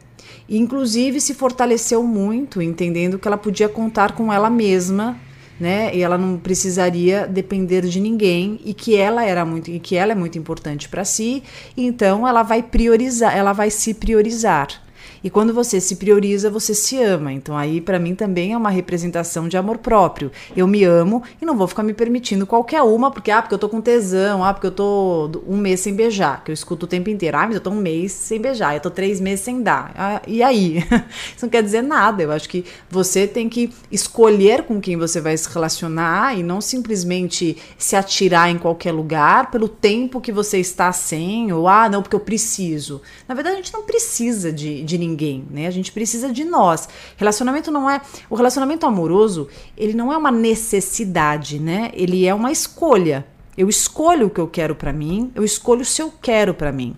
E, inclusive, se fortaleceu muito, entendendo que ela podia contar com ela mesma, né? E ela não precisaria depender de ninguém e que ela era muito e que ela é muito importante para si. Então, ela vai priorizar, ela vai se priorizar. E quando você se prioriza, você se ama. Então aí para mim também é uma representação de amor próprio. Eu me amo e não vou ficar me permitindo qualquer uma, porque ah, porque eu tô com tesão, ah, porque eu tô um mês sem beijar, que eu escuto o tempo inteiro. Ah, mas eu tô um mês sem beijar, eu tô três meses sem dar. Ah, e aí? Isso não quer dizer nada. Eu acho que você tem que escolher com quem você vai se relacionar e não simplesmente se atirar em qualquer lugar pelo tempo que você está sem, ou ah, não, porque eu preciso. Na verdade, a gente não precisa de, de ninguém né? A gente precisa de nós. Relacionamento não é, o relacionamento amoroso, ele não é uma necessidade, né? Ele é uma escolha. Eu escolho o que eu quero para mim, eu escolho se eu quero para mim.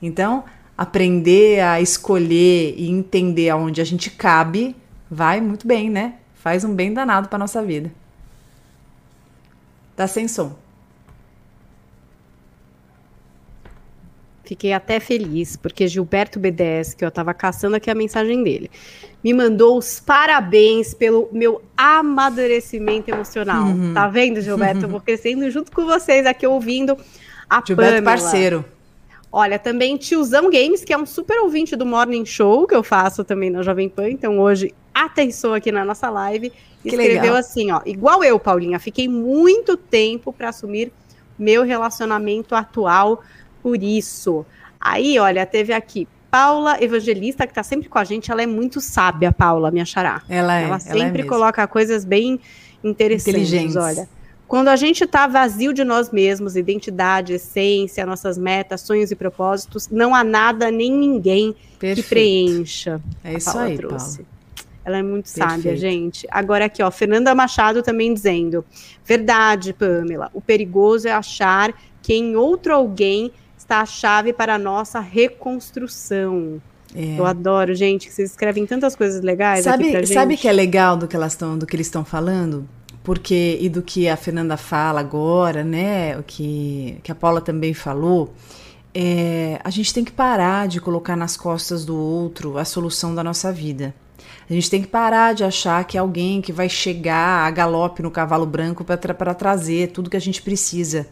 Então, aprender a escolher e entender aonde a gente cabe vai muito bem, né? Faz um bem danado para nossa vida. Tá sem som. Fiquei até feliz, porque Gilberto BDS, que eu estava caçando aqui a mensagem dele, me mandou os parabéns pelo meu amadurecimento emocional. Uhum. Tá vendo, Gilberto? Uhum. Eu vou crescendo junto com vocês aqui ouvindo a Gilberto Pamela. parceiro. Olha, também Tiozão Games, que é um super ouvinte do Morning Show, que eu faço também na Jovem Pan. Então, hoje atenção aqui na nossa live. Que escreveu legal. assim, ó. Igual eu, Paulinha, fiquei muito tempo para assumir meu relacionamento atual por isso. Aí, olha, teve aqui Paula Evangelista, que está sempre com a gente, ela é muito sábia, Paula, me achará. Ela é. Ela sempre ela é coloca coisas bem interessantes, olha. Quando a gente está vazio de nós mesmos, identidade, essência, nossas metas, sonhos e propósitos, não há nada nem ninguém Perfeito. que preencha. É isso aí, trouxe. Paula. Ela é muito Perfeito. sábia, gente. Agora aqui, ó, Fernanda Machado também dizendo: verdade, Pamela. O perigoso é achar que em outro alguém está a chave para a nossa reconstrução. É. Eu adoro, gente, que vocês escrevem tantas coisas legais sabe, aqui. Sabe que é legal do que elas estão, do que eles estão falando? Porque e do que a Fernanda fala agora, né? O que, que a Paula também falou. É, a gente tem que parar de colocar nas costas do outro a solução da nossa vida. A gente tem que parar de achar que é alguém que vai chegar a galope no cavalo branco para tra trazer tudo que a gente precisa.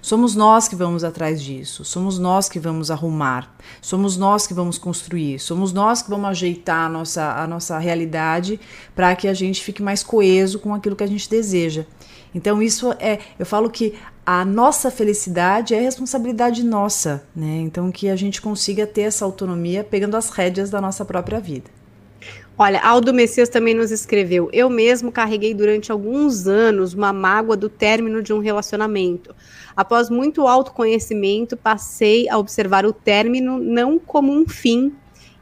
Somos nós que vamos atrás disso, somos nós que vamos arrumar, somos nós que vamos construir, somos nós que vamos ajeitar a nossa, a nossa realidade para que a gente fique mais coeso com aquilo que a gente deseja. Então, isso é. Eu falo que a nossa felicidade é responsabilidade nossa, né? Então, que a gente consiga ter essa autonomia pegando as rédeas da nossa própria vida. Olha, Aldo Messias também nos escreveu: Eu mesmo carreguei durante alguns anos uma mágoa do término de um relacionamento. Após muito autoconhecimento, passei a observar o término não como um fim,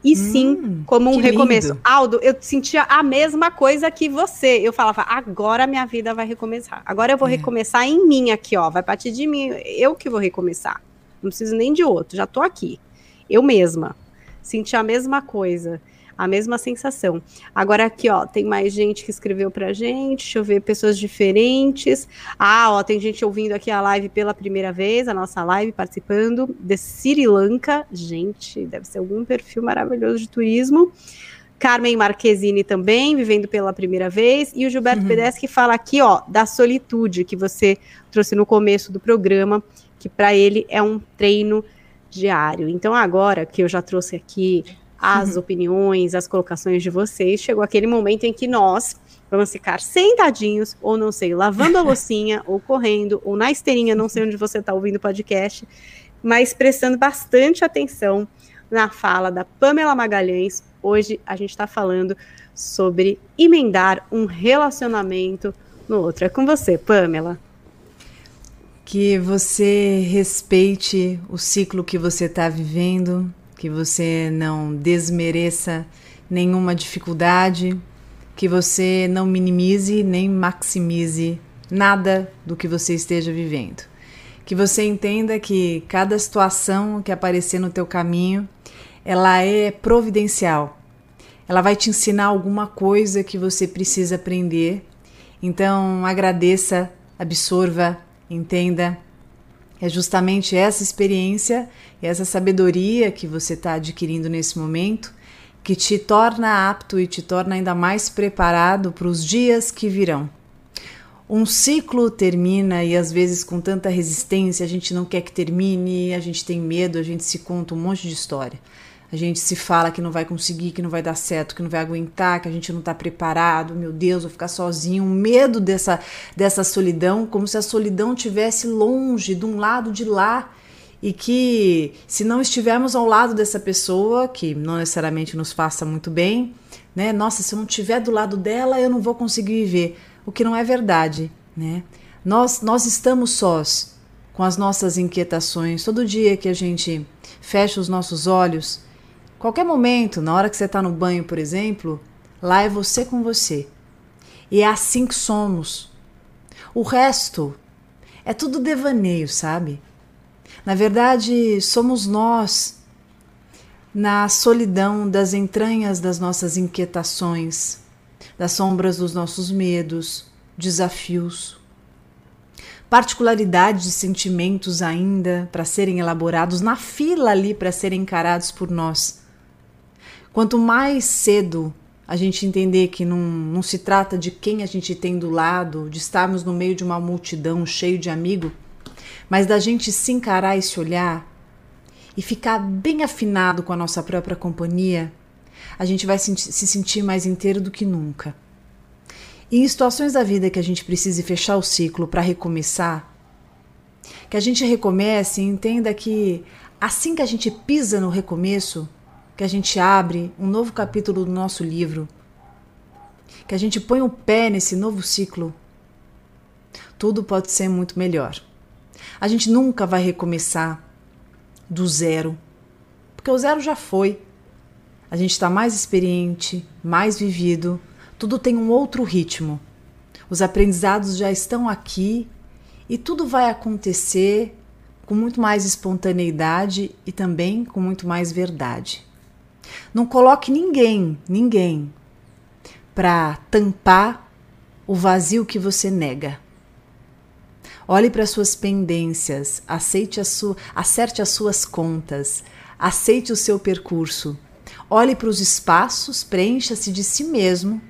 e sim hum, como um recomeço. Lindo. Aldo, eu sentia a mesma coisa que você. Eu falava, agora minha vida vai recomeçar. Agora eu vou é. recomeçar em mim aqui, ó. Vai partir de mim, eu que vou recomeçar. Não preciso nem de outro, já tô aqui. Eu mesma. Senti a mesma coisa a mesma sensação. Agora aqui, ó, tem mais gente que escreveu pra gente, deixa eu ver, pessoas diferentes. Ah, ó, tem gente ouvindo aqui a live pela primeira vez, a nossa live, participando, de Sri Lanka. Gente, deve ser algum perfil maravilhoso de turismo. Carmen Marquezine também, vivendo pela primeira vez, e o Gilberto uhum. Pedeschi que fala aqui, ó, da solitude que você trouxe no começo do programa, que para ele é um treino diário. Então agora que eu já trouxe aqui as uhum. opiniões, as colocações de vocês. Chegou aquele momento em que nós vamos ficar sentadinhos, ou não sei, lavando a loucinha, ou correndo, ou na esteirinha, não sei onde você está ouvindo o podcast, mas prestando bastante atenção na fala da Pamela Magalhães. Hoje a gente está falando sobre emendar um relacionamento no outro. É com você, Pamela. Que você respeite o ciclo que você está vivendo, que você não desmereça nenhuma dificuldade, que você não minimize nem maximize nada do que você esteja vivendo. Que você entenda que cada situação que aparecer no teu caminho, ela é providencial. Ela vai te ensinar alguma coisa que você precisa aprender. Então, agradeça, absorva, entenda. É justamente essa experiência e essa sabedoria que você está adquirindo nesse momento que te torna apto e te torna ainda mais preparado para os dias que virão. Um ciclo termina e às vezes com tanta resistência a gente não quer que termine, a gente tem medo, a gente se conta um monte de história. A gente se fala que não vai conseguir, que não vai dar certo, que não vai aguentar, que a gente não está preparado. Meu Deus, vou ficar sozinho. Um medo dessa, dessa solidão, como se a solidão tivesse longe, de um lado de lá e que se não estivermos ao lado dessa pessoa, que não necessariamente nos faça muito bem, né? Nossa, se eu não estiver do lado dela, eu não vou conseguir viver. O que não é verdade, né? Nós, nós estamos sós com as nossas inquietações. Todo dia que a gente fecha os nossos olhos, qualquer momento, na hora que você está no banho, por exemplo, lá é você com você. E é assim que somos. O resto é tudo devaneio, sabe? Na verdade, somos nós, na solidão das entranhas das nossas inquietações, das sombras dos nossos medos, desafios, particularidades de sentimentos ainda para serem elaborados na fila ali para serem encarados por nós. Quanto mais cedo a gente entender que não, não se trata de quem a gente tem do lado, de estarmos no meio de uma multidão cheio de amigos, mas da gente se encarar e se olhar e ficar bem afinado com a nossa própria companhia, a gente vai se sentir mais inteiro do que nunca. E em situações da vida que a gente precise fechar o ciclo para recomeçar, que a gente recomece e entenda que assim que a gente pisa no recomeço, que a gente abre um novo capítulo do nosso livro, que a gente põe o pé nesse novo ciclo, tudo pode ser muito melhor. A gente nunca vai recomeçar do zero, porque o zero já foi. A gente está mais experiente, mais vivido, tudo tem um outro ritmo. Os aprendizados já estão aqui e tudo vai acontecer com muito mais espontaneidade e também com muito mais verdade. Não coloque ninguém, ninguém, para tampar o vazio que você nega. Olhe para suas pendências, aceite a sua, acerte as suas contas, aceite o seu percurso. Olhe para os espaços, preencha-se de si mesmo.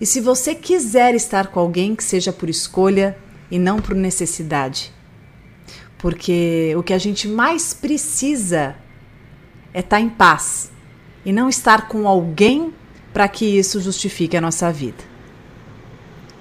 E se você quiser estar com alguém, que seja por escolha e não por necessidade. Porque o que a gente mais precisa é estar em paz e não estar com alguém para que isso justifique a nossa vida.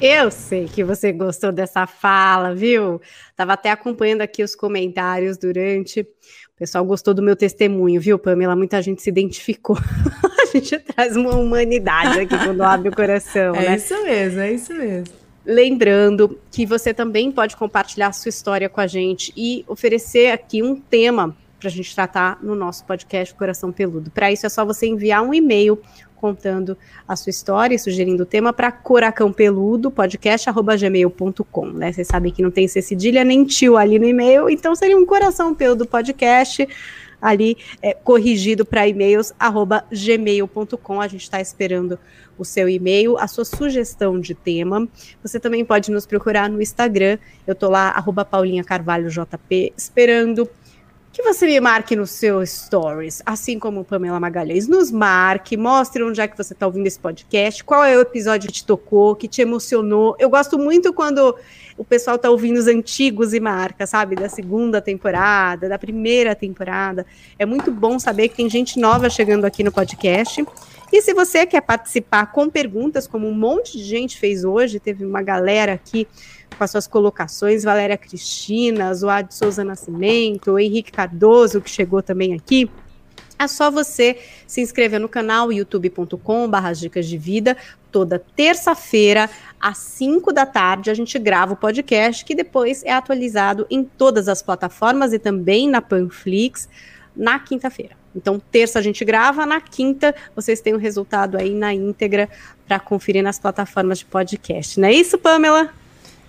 Eu sei que você gostou dessa fala, viu? Tava até acompanhando aqui os comentários durante. O pessoal gostou do meu testemunho, viu, Pamela? Muita gente se identificou. a gente traz uma humanidade aqui quando abre o coração, é né? É isso mesmo, é isso mesmo. Lembrando que você também pode compartilhar sua história com a gente e oferecer aqui um tema para a gente tratar no nosso podcast Coração Peludo. Para isso é só você enviar um e-mail contando a sua história e sugerindo o tema para coracãopeludo, podcast.gmail.com, né? Vocês sabem que não tem C cedilha nem tio ali no e-mail, então seria um coração peludo podcast ali é, corrigido para e-mails arroba gmail.com. A gente está esperando o seu e-mail, a sua sugestão de tema. Você também pode nos procurar no Instagram. Eu tô lá, arroba esperando que você me marque no seu stories, assim como Pamela Magalhães nos marque, mostre onde é que você está ouvindo esse podcast, qual é o episódio que te tocou, que te emocionou. Eu gosto muito quando o pessoal está ouvindo os antigos e marca, sabe, da segunda temporada, da primeira temporada. É muito bom saber que tem gente nova chegando aqui no podcast. E se você quer participar com perguntas, como um monte de gente fez hoje, teve uma galera aqui com as suas colocações, Valéria Cristina, Zoad Souza Nascimento, Henrique Cardoso, que chegou também aqui. É só você se inscrever no canal youtube.com.br Dicas de Vida. Toda terça-feira, às 5 da tarde, a gente grava o podcast, que depois é atualizado em todas as plataformas e também na Panflix na quinta-feira. Então, terça a gente grava, na quinta vocês têm o resultado aí na íntegra para conferir nas plataformas de podcast. Não é isso, Pamela?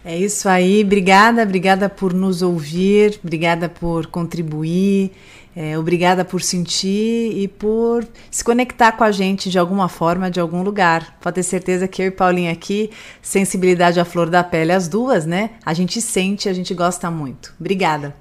É isso aí, obrigada, obrigada por nos ouvir, obrigada por contribuir, é, obrigada por sentir e por se conectar com a gente de alguma forma, de algum lugar. Pode ter certeza que eu e Paulinha aqui, sensibilidade à flor da pele, as duas, né? A gente sente, a gente gosta muito. Obrigada.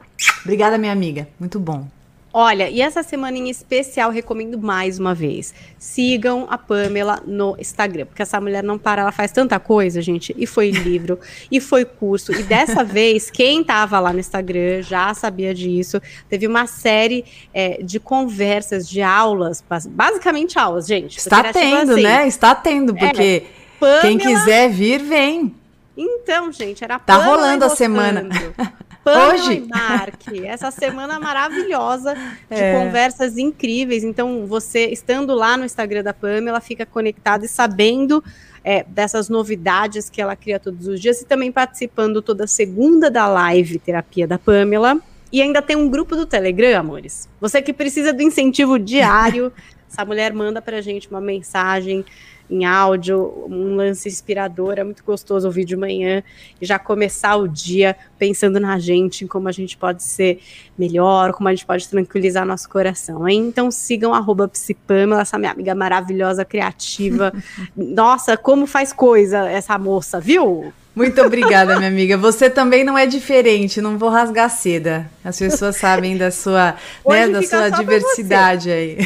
Obrigada, minha amiga. Muito bom. Olha, e essa semana em especial, recomendo mais uma vez. Sigam a Pamela no Instagram, porque essa mulher não para, ela faz tanta coisa, gente. E foi livro, e foi curso. E dessa vez, quem tava lá no Instagram já sabia disso. Teve uma série é, de conversas, de aulas, basicamente aulas, gente. Está tipo tendo, assim, né? Está tendo, é, porque é, Pamela... quem quiser vir, vem. Então, gente, era Tá rolando a semana. Pamela Hoje? Marque, essa semana maravilhosa de é. conversas incríveis. Então, você estando lá no Instagram da Pamela, fica conectado e sabendo é, dessas novidades que ela cria todos os dias e também participando toda segunda da live Terapia da Pamela. E ainda tem um grupo do Telegram, amores. Você que precisa do incentivo diário, essa mulher manda pra gente uma mensagem em áudio, um lance inspirador, é muito gostoso ouvir de manhã e já começar o dia pensando na gente, em como a gente pode ser melhor, como a gente pode tranquilizar nosso coração. Hein? Então sigam arroba Psipamela, essa minha amiga maravilhosa, criativa. Nossa, como faz coisa essa moça, viu? Muito obrigada, minha amiga. Você também não é diferente, não vou rasgar seda. As pessoas sabem da sua, né, da sua diversidade aí.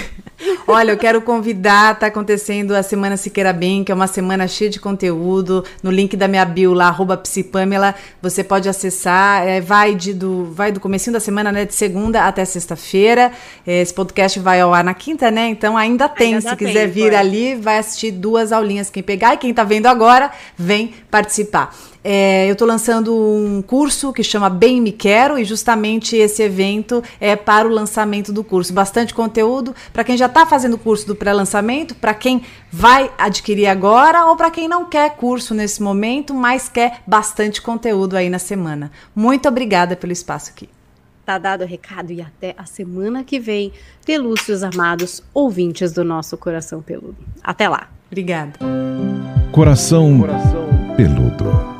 Olha, eu quero convidar, tá acontecendo a Semana Siqueira Bem, que é uma semana cheia de conteúdo. No link da minha bio lá, arroba Psipamela, você pode acessar. É, vai, de, do, vai do comecinho da semana, né? De segunda até sexta-feira. Esse podcast vai ao ar na quinta, né? Então ainda tem. Ainda se quiser tempo, vir é. ali, vai assistir duas aulinhas. Quem pegar e quem tá vendo agora, vem participar. É, eu estou lançando um curso que chama Bem Me Quero e justamente esse evento é para o lançamento do curso. Bastante conteúdo para quem já está fazendo o curso do pré-lançamento, para quem vai adquirir agora ou para quem não quer curso nesse momento, mas quer bastante conteúdo aí na semana. Muito obrigada pelo espaço aqui. Tá dado o recado e até a semana que vem, pelúcios amados ouvintes do nosso Coração Peludo. Até lá. Obrigada. Coração, Coração. Peludo.